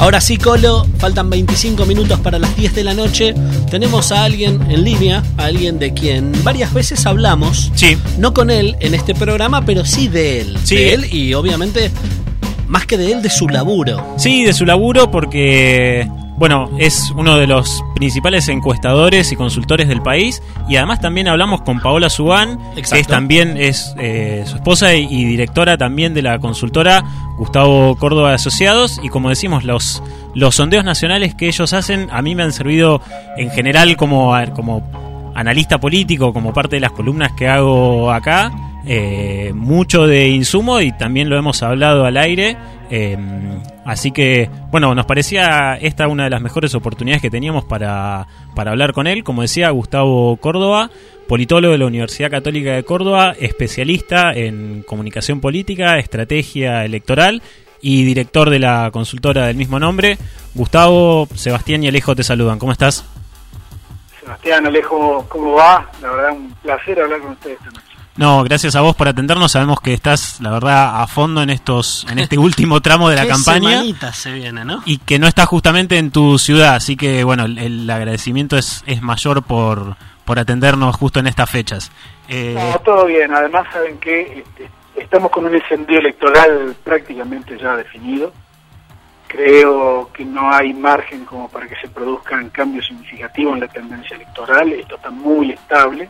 Ahora sí, Colo, faltan 25 minutos para las 10 de la noche. Tenemos a alguien en línea, a alguien de quien varias veces hablamos. Sí. No con él en este programa, pero sí de él. Sí. De él y obviamente, más que de él, de su laburo. Sí, de su laburo porque, bueno, es uno de los principales encuestadores y consultores del país y además también hablamos con Paola Subán, que es también es eh, su esposa y, y directora también de la consultora Gustavo Córdoba de Asociados y como decimos, los, los sondeos nacionales que ellos hacen a mí me han servido en general como, a ver, como analista político, como parte de las columnas que hago acá, eh, mucho de insumo y también lo hemos hablado al aire. Eh, así que, bueno, nos parecía esta una de las mejores oportunidades que teníamos para, para hablar con él. Como decía, Gustavo Córdoba, politólogo de la Universidad Católica de Córdoba, especialista en comunicación política, estrategia electoral y director de la consultora del mismo nombre. Gustavo, Sebastián y Alejo te saludan. ¿Cómo estás? Sebastián, Alejo, ¿cómo va? La verdad, un placer hablar con ustedes noche. No, gracias a vos por atendernos. Sabemos que estás, la verdad, a fondo en estos, en este último tramo de la Qué campaña se viene, ¿no? y que no estás justamente en tu ciudad. Así que, bueno, el, el agradecimiento es, es mayor por, por atendernos justo en estas fechas. Eh, No, todo bien. Además, saben que este, estamos con un escenario electoral prácticamente ya definido. Creo que no hay margen como para que se produzcan cambios significativos en la tendencia electoral. Esto está muy estable.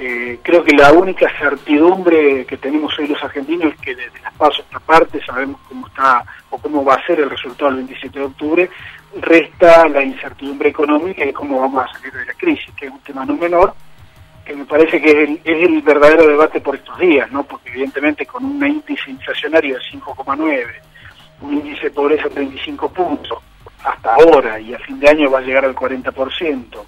Eh, creo que la única certidumbre que tenemos hoy los argentinos es que desde las pasos esta parte sabemos cómo está o cómo va a ser el resultado del 27 de octubre. Resta la incertidumbre económica y cómo vamos a salir de la crisis, que es un tema no menor, que me parece que es el, es el verdadero debate por estos días, ¿no? Porque evidentemente con un índice inflacionario de 5,9, un índice de pobreza de 35 puntos, hasta ahora y a fin de año va a llegar al 40%,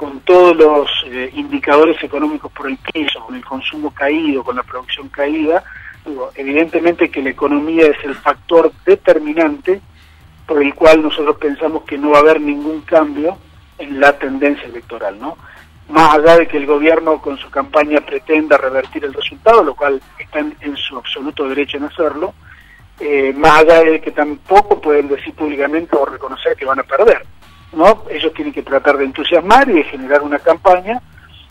con todos los eh, indicadores económicos por el piso, con el consumo caído, con la producción caída, digo, evidentemente que la economía es el factor determinante por el cual nosotros pensamos que no va a haber ningún cambio en la tendencia electoral, ¿no? Más allá de que el gobierno con su campaña pretenda revertir el resultado, lo cual está en, en su absoluto derecho en hacerlo, eh, más allá de que tampoco pueden decir públicamente o reconocer que van a perder, ¿no? Ellos tienen que tratar de entusiasmar y de generar una campaña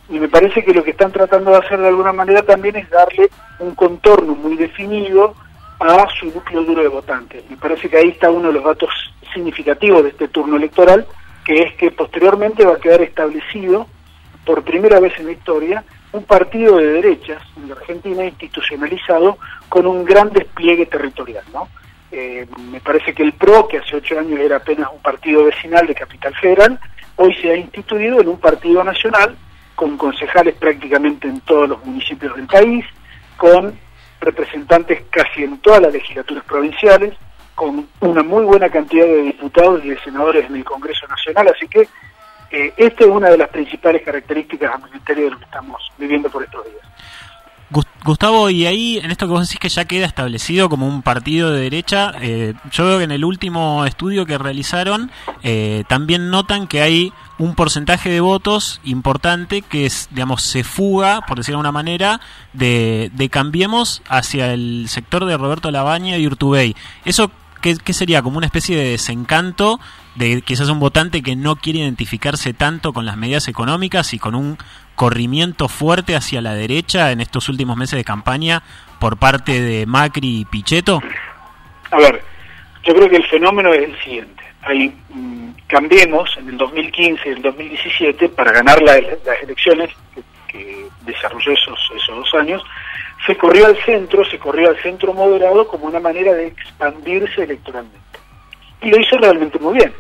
y me parece que lo que están tratando de hacer de alguna manera también es darle un contorno muy definido a su núcleo duro de votantes. Me parece que ahí está uno de los datos significativos de este turno electoral, que es que posteriormente va a quedar establecido por primera vez en la historia un partido de derechas en la Argentina institucionalizado con un gran despliegue territorial, ¿no? Eh, me parece que el PRO, que hace ocho años era apenas un partido vecinal de Capital Federal, hoy se ha instituido en un partido nacional con concejales prácticamente en todos los municipios del país, con representantes casi en todas las legislaturas provinciales, con una muy buena cantidad de diputados y de senadores en el Congreso Nacional, así que eh, esta es una de las principales características al ministerio de lo que estamos viviendo por estos días. Gus- Gustavo, y ahí en esto que vos decís que ya queda establecido como un partido de derecha, eh, yo veo que en el último estudio que realizaron eh, también notan que hay un porcentaje de votos importante que es, digamos, se fuga, por decirlo de alguna manera, de, de Cambiemos hacia el sector de Roberto Labaña y Urtubey. ¿Eso qué, qué sería? ¿Como una especie de desencanto de quizás un votante que no quiere identificarse tanto con las medidas económicas y con un corrimiento fuerte hacia la derecha en estos últimos meses de campaña por parte de Macri y Pichetto? A ver, yo creo que el fenómeno es el siguiente. Hay, mm, cambiemos en el 2015 y el 2017 para ganar la- las elecciones que, que desarrolló esos, esos dos años, se corrió al centro, se corrió al centro moderado como una manera de expandirse electoralmente. Y lo hizo realmente muy bien.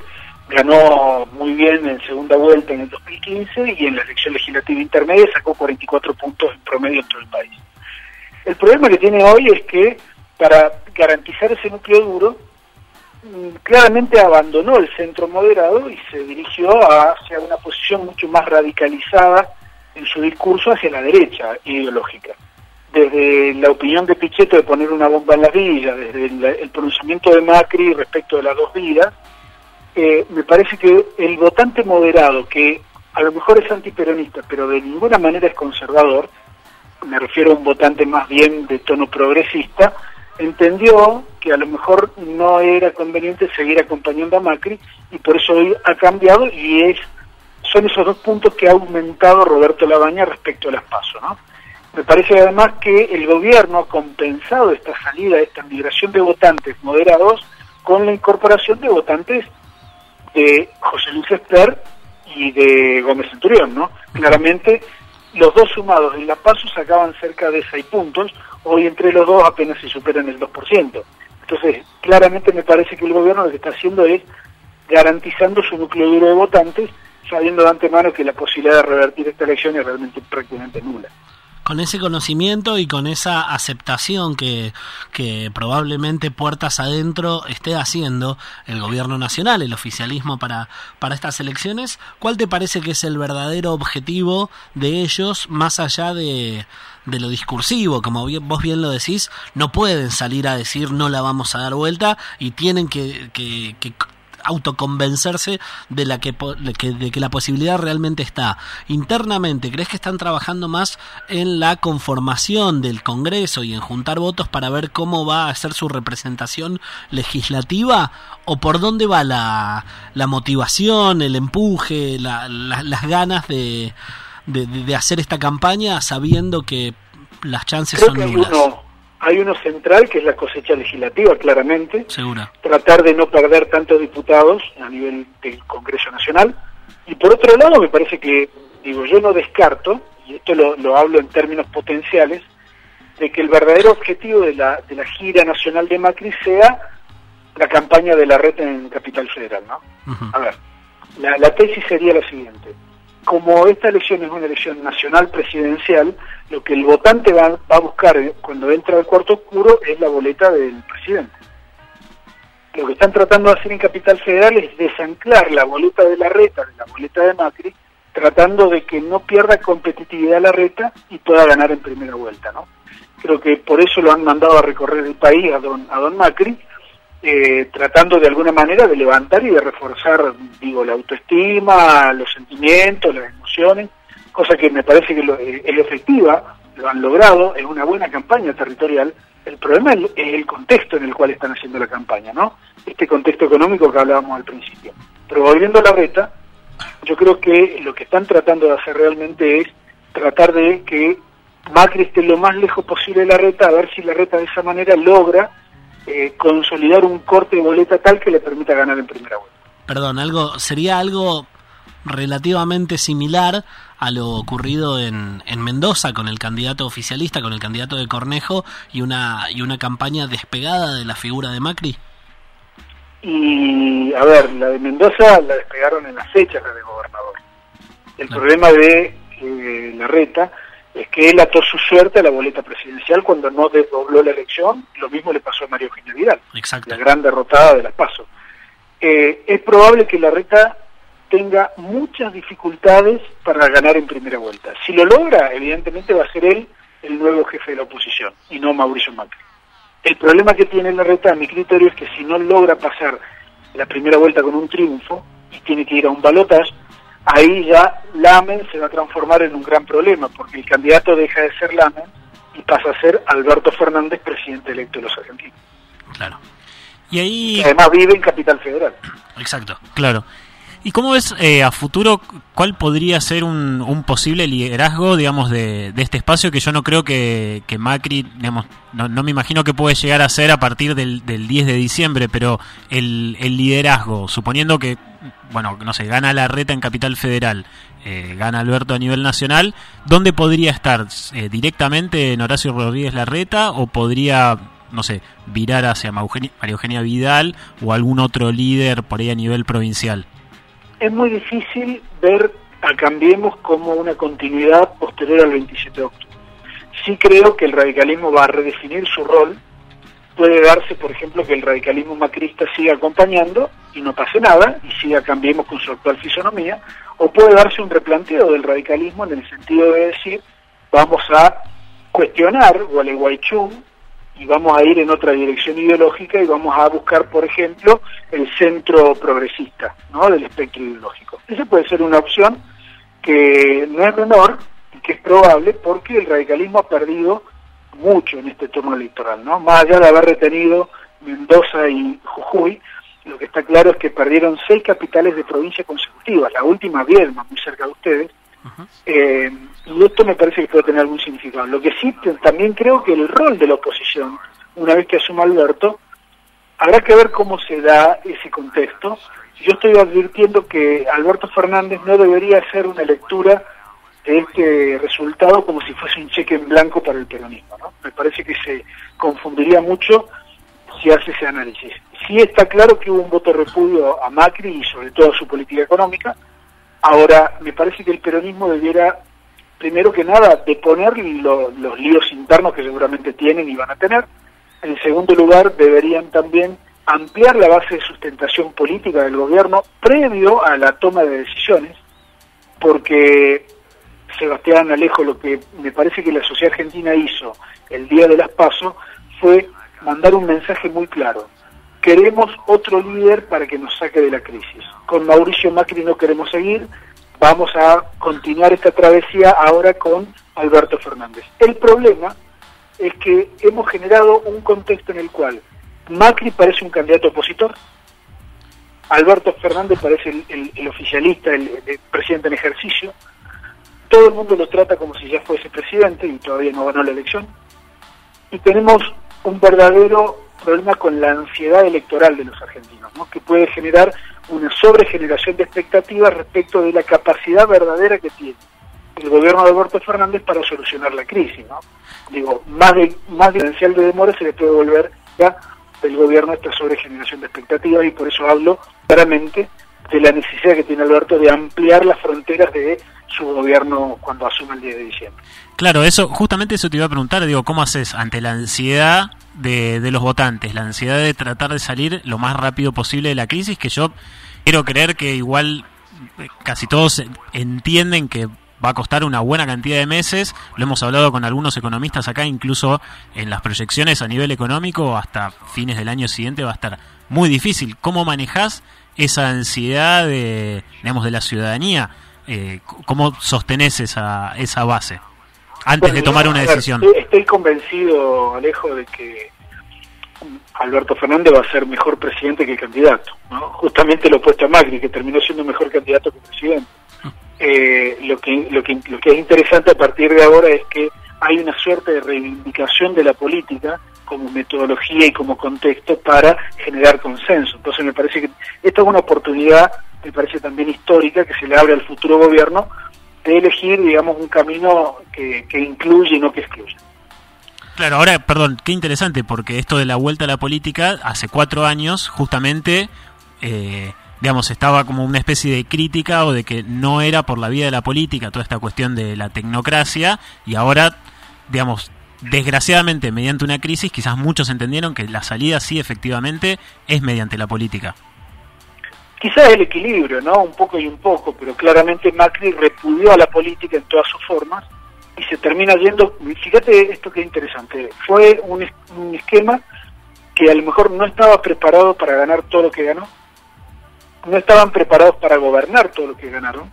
Ganó muy bien en segunda vuelta en el 2015 y en la elección legislativa intermedia sacó 44 puntos en promedio en todo el país. El problema que tiene hoy es que para garantizar ese núcleo duro, mm, claramente abandonó el centro moderado y se dirigió hacia una posición mucho más radicalizada en su discurso hacia la derecha ideológica. Desde la opinión de Pichetto de poner una bomba en las villas, desde el pronunciamiento de Macri respecto de las dos vidas, me parece que el votante moderado, que a lo mejor es antiperonista, pero de ninguna manera es conservador, me refiero a un votante más bien de tono progresista, entendió que a lo mejor no era conveniente seguir acompañando a Macri y por eso hoy ha cambiado y es son esos dos puntos que ha aumentado Roberto Labaña respecto a las pasos, ¿no? Me parece además que el gobierno ha compensado esta salida, esta migración de votantes moderados con la incorporación de votantes de José Luis Esper y de Gómez Centurión, ¿no? Claramente los dos sumados en la paso sacaban cerca de seis puntos, hoy entre los dos apenas se superan el 2%. Entonces, claramente me parece que el gobierno lo que está haciendo es garantizando su núcleo duro de votantes, sabiendo de antemano que la posibilidad de revertir esta elección es realmente prácticamente nula con ese conocimiento y con esa aceptación que, que probablemente puertas adentro esté haciendo el gobierno nacional, el oficialismo para, para estas elecciones, ¿cuál te parece que es el verdadero objetivo de ellos más allá de, de lo discursivo, como vos bien lo decís, no pueden salir a decir no la vamos a dar vuelta y tienen que, que, que autoconvencerse de la que, de que la posibilidad realmente está. Internamente, ¿crees que están trabajando más en la conformación del Congreso y en juntar votos para ver cómo va a ser su representación legislativa? ¿O por dónde va la, la motivación, el empuje, las ganas de, de, hacer esta campaña sabiendo que las chances son nulas? Hay uno central que es la cosecha legislativa, claramente. Seguro. Tratar de no perder tantos diputados a nivel del Congreso Nacional. Y por otro lado, me parece que, digo, yo no descarto, y esto lo, lo hablo en términos potenciales, de que el verdadero objetivo de la, de la gira nacional de Macri sea la campaña de la red en Capital Federal, ¿no? A ver, la, la tesis sería la siguiente como esta elección es una elección nacional presidencial, lo que el votante va, a buscar cuando entra al cuarto oscuro es la boleta del presidente. Lo que están tratando de hacer en Capital Federal es desanclar la boleta de la reta, de la boleta de Macri, tratando de que no pierda competitividad la reta y pueda ganar en primera vuelta, ¿no? Creo que por eso lo han mandado a recorrer el país a don, a don Macri, eh, tratando de alguna manera de levantar y de reforzar, digo, la autoestima, los sentimientos, las emociones, cosa que me parece que eh, es efectiva, lo han logrado, es una buena campaña territorial. El problema es el contexto en el cual están haciendo la campaña, ¿no? Este contexto económico que hablábamos al principio. Pero volviendo a la reta, yo creo que lo que están tratando de hacer realmente es tratar de que Macri esté lo más lejos posible de la reta, a ver si la reta de esa manera logra eh, consolidar un corte de boleta tal que le permita ganar en primera vuelta. Perdón, algo sería algo relativamente similar a lo ocurrido en, en Mendoza con el candidato oficialista, con el candidato de Cornejo y una y una campaña despegada de la figura de Macri. Y a ver, la de Mendoza la despegaron en las fechas de gobernador. El problema de eh, la reta es que él ató su suerte a la boleta presidencial cuando no desdobló la elección, lo mismo le pasó a Mario Eugenia Vidal, la gran derrotada de las PASO. Eh, es probable que la reta tenga muchas dificultades para ganar en primera vuelta. Si lo logra, evidentemente va a ser él el nuevo jefe de la oposición y no Mauricio Macri. El problema que tiene la reta, a mi criterio, es que si no logra pasar la primera vuelta con un triunfo y tiene que ir a un balotaje, ahí ya Lamen se va a transformar en un gran problema, porque el candidato deja de ser Lamen y pasa a ser Alberto Fernández, presidente electo de los argentinos. Claro. Y ahí... además vive en Capital Federal. Exacto. Claro. ¿Y cómo ves eh, a futuro cuál podría ser un, un posible liderazgo, digamos, de, de, este espacio que yo no creo que, que Macri, digamos, no, no, me imagino que puede llegar a ser a partir del, del 10 de diciembre, pero el, el, liderazgo, suponiendo que, bueno, no sé, gana la reta en Capital Federal, eh, gana Alberto a nivel nacional, ¿dónde podría estar? Eh, ¿Directamente en Horacio Rodríguez Larreta o podría no sé, virar hacia María Eugenia Vidal o algún otro líder por ahí a nivel provincial? Es muy difícil ver a Cambiemos como una continuidad posterior al 27 de octubre. Sí creo que el radicalismo va a redefinir su rol. Puede darse, por ejemplo, que el radicalismo macrista siga acompañando y no pase nada y siga Cambiemos con su actual fisonomía. O puede darse un replanteo del radicalismo en el sentido de decir, vamos a cuestionar Gualeguaychú y vamos a ir en otra dirección ideológica y vamos a buscar, por ejemplo, el centro progresista ¿no? del espectro ideológico. Esa puede ser una opción que no es menor y que es probable porque el radicalismo ha perdido mucho en este turno electoral, ¿no? Más allá de haber retenido Mendoza y Jujuy, lo que está claro es que perdieron seis capitales de provincia consecutivas, la última Viedma, muy cerca de ustedes, eh, y esto me parece que puede tener algún significado. Lo que sí, también creo que el rol de la oposición, una vez que asuma Alberto, habrá que ver cómo se da ese contexto. Yo estoy advirtiendo que Alberto Fernández no debería hacer una lectura de este resultado como si fuese un cheque en blanco para el peronismo. Me parece que se confundiría mucho si hace ese análisis. Sí está claro que hubo un voto de repudio a Macri y sobre todo a su política económica. Ahora, me parece que el peronismo debiera, primero que nada, deponer los líos internos que seguramente tienen y van a tener. En segundo lugar, deberían también ampliar la base de sustentación política del gobierno previo a la toma de decisiones, porque Sebastián Alejo, lo que me parece que la sociedad argentina hizo el día de las PASO fue mandar un mensaje muy claro. Queremos otro líder para que nos saque de la crisis. Con Mauricio Macri no queremos seguir, vamos a continuar esta travesía ahora con Alberto Fernández. El problema es que hemos generado un contexto en el cual Macri parece un candidato opositor, Alberto Fernández parece el, oficialista, el, presidente en ejercicio, todo el mundo lo trata como si ya fuese presidente y todavía no ganó la elección, y tenemos un verdadero problema con la ansiedad electoral de los argentinos, ¿no? que puede generar una sobregeneración de expectativas respecto de la capacidad verdadera que tiene el gobierno de Alberto Fernández para solucionar la crisis. ¿no? Digo, más de más diferencial de demora se le puede volver ya del gobierno esta sobregeneración de expectativas y por eso hablo claramente de la necesidad que tiene Alberto de ampliar las fronteras de su gobierno cuando asuma el 10 de diciembre. Claro, eso justamente eso te iba a preguntar, digo, ¿cómo haces ante la ansiedad de, los votantes, la ansiedad de tratar de salir lo más rápido posible de la crisis, que yo quiero creer que igual eh, casi todos entienden que va a costar una buena cantidad de meses, lo hemos hablado con algunos economistas acá, incluso en las proyecciones a nivel económico, hasta fines del año siguiente va a estar muy difícil. ¿Cómo manejas esa ansiedad de, digamos, de la ciudadanía? Eh, ¿Cómo sostenés esa, esa base antes de tomar una decisión? Estoy convencido, Alejo, de que Alberto Fernández va a ser mejor presidente que candidato. Justamente lo opuesto a Macri, que terminó siendo mejor candidato que presidente. Eh, lo, que, lo, que, lo que es interesante a partir de ahora es que hay una suerte de reivindicación de la política como metodología y como contexto para generar consenso. Entonces me parece que esta es una oportunidad me parece también histórica que se le abre al futuro gobierno de elegir, digamos, un camino que, que incluye y no que excluye. Claro, ahora, perdón, qué interesante, porque esto de la vuelta a la política, hace cuatro años, justamente, eh, digamos, estaba como una especie de crítica o de que no era por la vía de la política toda esta cuestión de la tecnocracia, y ahora, digamos, desgraciadamente, mediante una crisis, quizás muchos entendieron que la salida sí, efectivamente, es mediante la política. Quizás el equilibrio, ¿no? Un poco y un poco, pero claramente Macri repudió a la política en todas sus formas y se termina yendo, fíjate esto que es interesante, fue un, esquema que a lo mejor no estaba preparado para ganar todo lo que ganó, no estaban preparados para gobernar todo lo que ganaron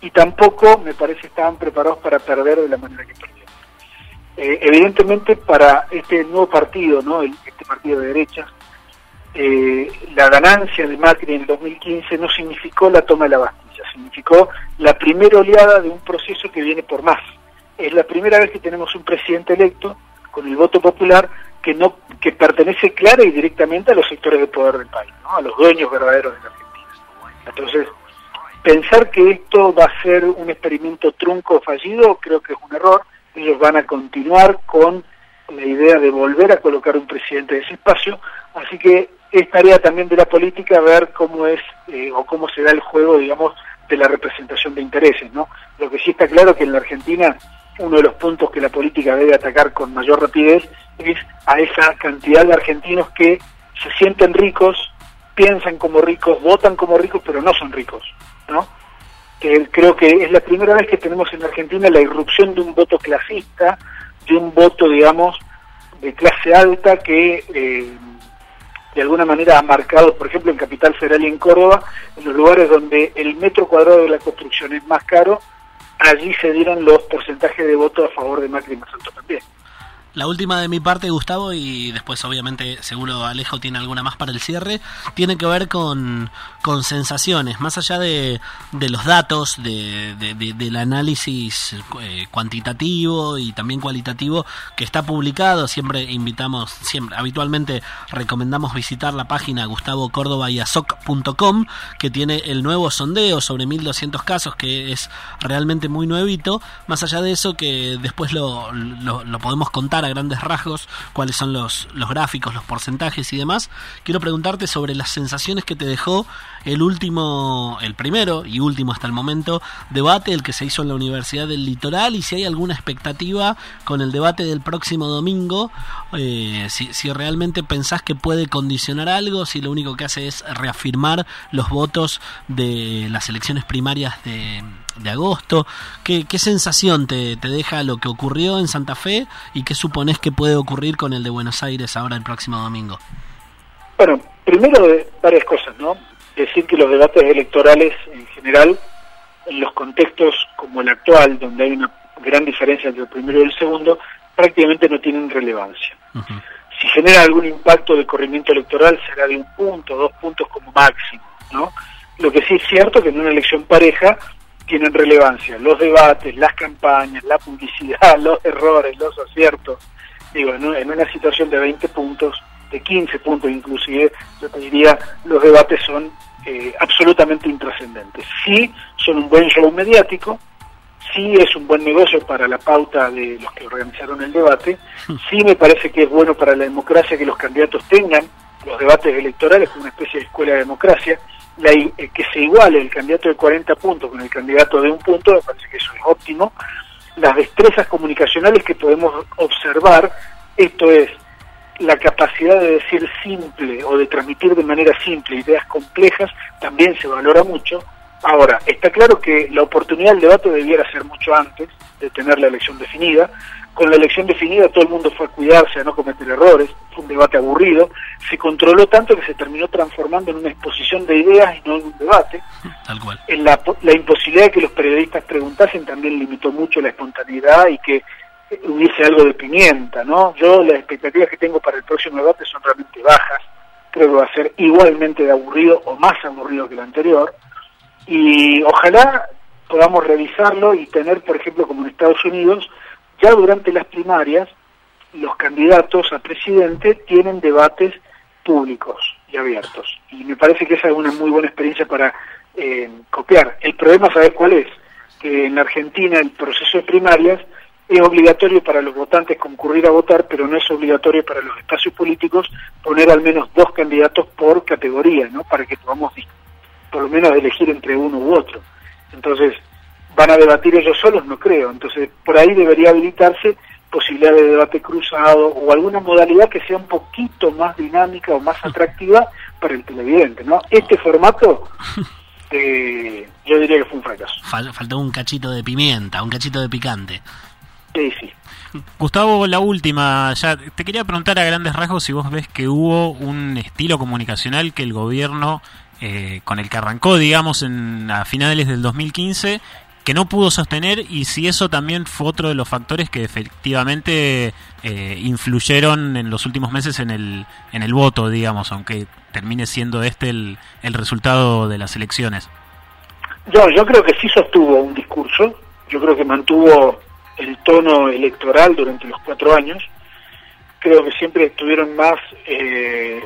y tampoco me parece estaban preparados para perder de la manera que perdieron. Eh, evidentemente para este nuevo partido, ¿no? este partido de derecha, eh, la ganancia de Macri en el 2015 no significó la toma de la Bastilla, significó la primera oleada de un proceso que viene por más. Es la primera vez que tenemos un presidente electo con el voto popular que no que pertenece clara y directamente a los sectores de poder del país, a los dueños verdaderos de la Argentina. Entonces, pensar que esto va a ser un experimento trunco fallido creo que es un error. Ellos van a continuar con la idea de volver a colocar un presidente de ese espacio, así que es tarea también de la política ver cómo es eh, o cómo se da el juego, digamos, de la representación de intereses, ¿no? Lo que sí está claro que en la Argentina uno de los puntos que la política debe atacar con mayor rapidez es a esa cantidad de argentinos que se sienten ricos, piensan como ricos, votan como ricos, pero no son ricos, ¿no? Que creo que es la primera vez que tenemos en Argentina la irrupción de un voto clasista, de un voto, digamos, de clase alta que eh, de alguna manera ha marcado, por ejemplo, en Capital Federal y en Córdoba, en los lugares donde el metro cuadrado de la construcción es más caro, allí se dieron los porcentajes de votos a favor de Macri más alto también. La última de mi parte, Gustavo, y después obviamente seguro Alejo tiene alguna más para el cierre, tiene que ver con, con sensaciones, más allá de, de los datos, de, del análisis eh, cuantitativo y también cualitativo que está publicado, siempre invitamos, siempre, habitualmente recomendamos visitar la página gustavocordobayasoc.com que tiene el nuevo sondeo sobre 1200 casos que es realmente muy nuevito, más allá de eso que después lo, lo podemos contar a grandes rasgos cuáles son los, los gráficos, los porcentajes y demás, quiero preguntarte sobre las sensaciones que te dejó el último, el primero y último hasta el momento, debate, el que se hizo en la Universidad del Litoral, y si hay alguna expectativa con el debate del próximo domingo, eh, si, realmente pensás que puede condicionar algo, si lo único que hace es reafirmar los votos de las elecciones primarias de, de agosto. ¿Qué, qué sensación te, te, deja lo que ocurrió en Santa Fe y qué supones que puede ocurrir con el de Buenos Aires ahora el próximo domingo? Bueno, primero varias cosas, ¿no? Decir que los debates electorales en general, en los contextos como el actual, donde hay una gran diferencia entre el primero y el segundo, prácticamente no tienen relevancia. Uh -huh. Si genera algún impacto de corrimiento electoral será de un punto, dos puntos como máximo, ¿no? Lo que sí es cierto que en una elección pareja tienen relevancia los debates, las campañas, la publicidad, los errores, los aciertos. Digo, en, en una situación de 20 puntos, de 15 puntos inclusive, yo te diría, los debates son eh, absolutamente intrascendentes. Sí, son un buen show mediático, sí es un buen negocio para la pauta de los que organizaron el debate, sí me parece que es bueno para la democracia que los candidatos tengan los debates electorales como una especie de escuela de democracia, la, eh, que se iguale el candidato de 40 puntos con el candidato de un punto, me parece que eso es óptimo. Las destrezas comunicacionales que podemos observar, esto es, la capacidad de decir simple o de transmitir de manera simple ideas complejas, también se valora mucho. Ahora, está claro que la oportunidad del debate debiera ser mucho antes de tener la elección definida. Con la elección definida todo el mundo fue a cuidarse, a no cometer errores, fue un debate aburrido, se controló tanto que se terminó transformando en una exposición de ideas y no en un debate. Tal cual. En la, la imposibilidad de que los periodistas preguntasen también limitó mucho la espontaneidad y que hubiese algo de pimienta, ¿no? Yo las expectativas que tengo para el próximo debate son realmente bajas, creo que va a ser igualmente de aburrido o más aburrido que el anterior, y ojalá podamos revisarlo y tener, por ejemplo, como en Estados Unidos, ya durante las primarias, los candidatos a presidente tienen debates públicos y abiertos. Y me parece que esa es una muy buena experiencia para eh, copiar. El problema, ¿sabes cuál es? Que en la Argentina el proceso de primarias es obligatorio para los votantes concurrir a votar, pero no es obligatorio para los espacios políticos poner al menos dos candidatos por categoría, ¿no? Para que podamos por lo menos elegir entre uno u otro. Entonces, ¿van a debatir ellos solos? No creo. Entonces, por ahí debería habilitarse posibilidad de debate cruzado o alguna modalidad que sea un poquito más dinámica o más atractiva para el televidente, ¿no? Este formato, eh, yo diría que fue un fracaso. Faltó un cachito de pimienta, un cachito de picante. Sí, sí. Gustavo, la última, ya te quería preguntar a grandes rasgos si vos ves que hubo un estilo comunicacional que el gobierno eh, con el que arrancó, digamos, en, a finales del 2015, que no pudo sostener y si eso también fue otro de los factores que efectivamente eh, influyeron en los últimos meses en el, en el voto, digamos, aunque termine siendo este el, el resultado de las elecciones. Yo, yo creo que sí sostuvo un discurso, yo creo que mantuvo el tono electoral durante los cuatro años. Creo que siempre estuvieron más eh,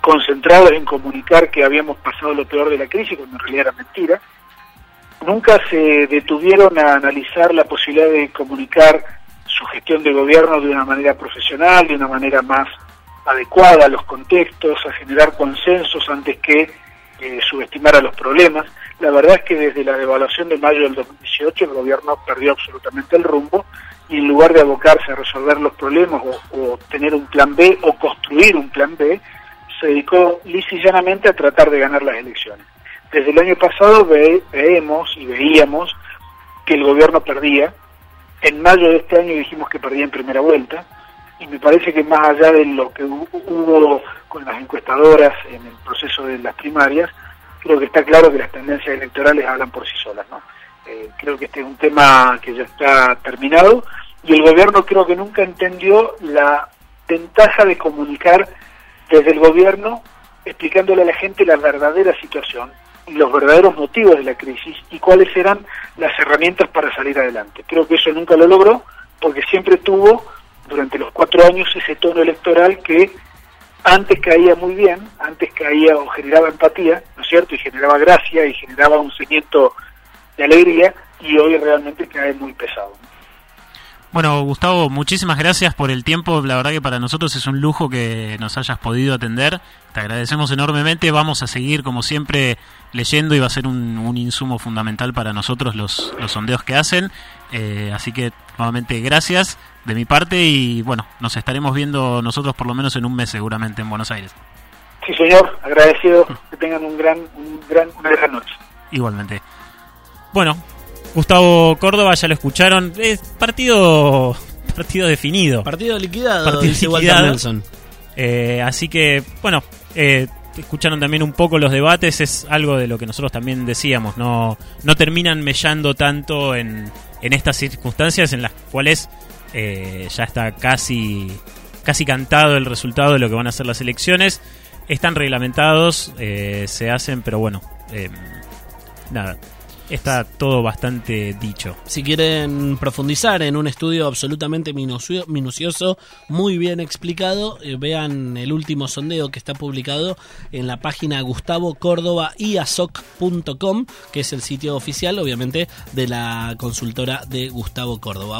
concentrados en comunicar que habíamos pasado lo peor de la crisis, cuando en realidad era mentira. Nunca se detuvieron a analizar la posibilidad de comunicar su gestión de gobierno de una manera profesional, de una manera más adecuada a los contextos, a generar consensos antes que eh, subestimar a los problemas. La verdad es que desde la devaluación de mayo del 2018 el gobierno perdió absolutamente el rumbo y en lugar de abocarse a resolver los problemas o, o tener un plan B o construir un plan B, se dedicó llanamente a tratar de ganar las elecciones. Desde el año pasado ve, vemos y veíamos que el gobierno perdía. En mayo de este año dijimos que perdía en primera vuelta y me parece que más allá de lo que hubo con las encuestadoras en el proceso de las primarias, creo que está claro que las tendencias electorales hablan por sí solas. ¿no? Eh, creo que este es un tema que ya está terminado y el gobierno creo que nunca entendió la ventaja de comunicar desde el gobierno explicándole a la gente la verdadera situación y los verdaderos motivos de la crisis y cuáles eran las herramientas para salir adelante. Creo que eso nunca lo logró porque siempre tuvo durante los cuatro años ese tono electoral que antes caía muy bien, antes caía o generaba empatía, ¿no es cierto? Y generaba gracia y generaba un sentimiento de alegría y hoy realmente cae muy pesado. Bueno, Gustavo, muchísimas gracias por el tiempo. La verdad que para nosotros es un lujo que nos hayas podido atender. Te agradecemos enormemente. Vamos a seguir, como siempre, leyendo y va a ser un, insumo fundamental para nosotros los, los sondeos que hacen. Eh, así que, nuevamente, gracias de mi parte y, bueno, nos estaremos viendo nosotros por lo menos en un mes seguramente en Buenos Aires. Sí, señor. Agradecido. Que tengan un gran, un gran, una gran noche. Igualmente. Bueno, Gustavo Córdoba, ya lo escucharon. Es partido partido definido. Partido liquidado, partido liquidado. Nelson. Eh, así que, bueno, eh, escucharon también un poco los debates. Es algo de lo que nosotros también decíamos. No, no terminan mellando tanto en, en estas circunstancias en las cuales eh, ya está casi, casi cantado el resultado de lo que van a ser las elecciones. Están reglamentados, se hacen, pero bueno, nada está todo bastante dicho. Si quieren profundizar en un estudio absolutamente minucioso, muy bien explicado, eh, vean el último sondeo que está publicado en la página Gustavo Córdoba que es el sitio oficial, obviamente, de la consultora de Gustavo Córdoba.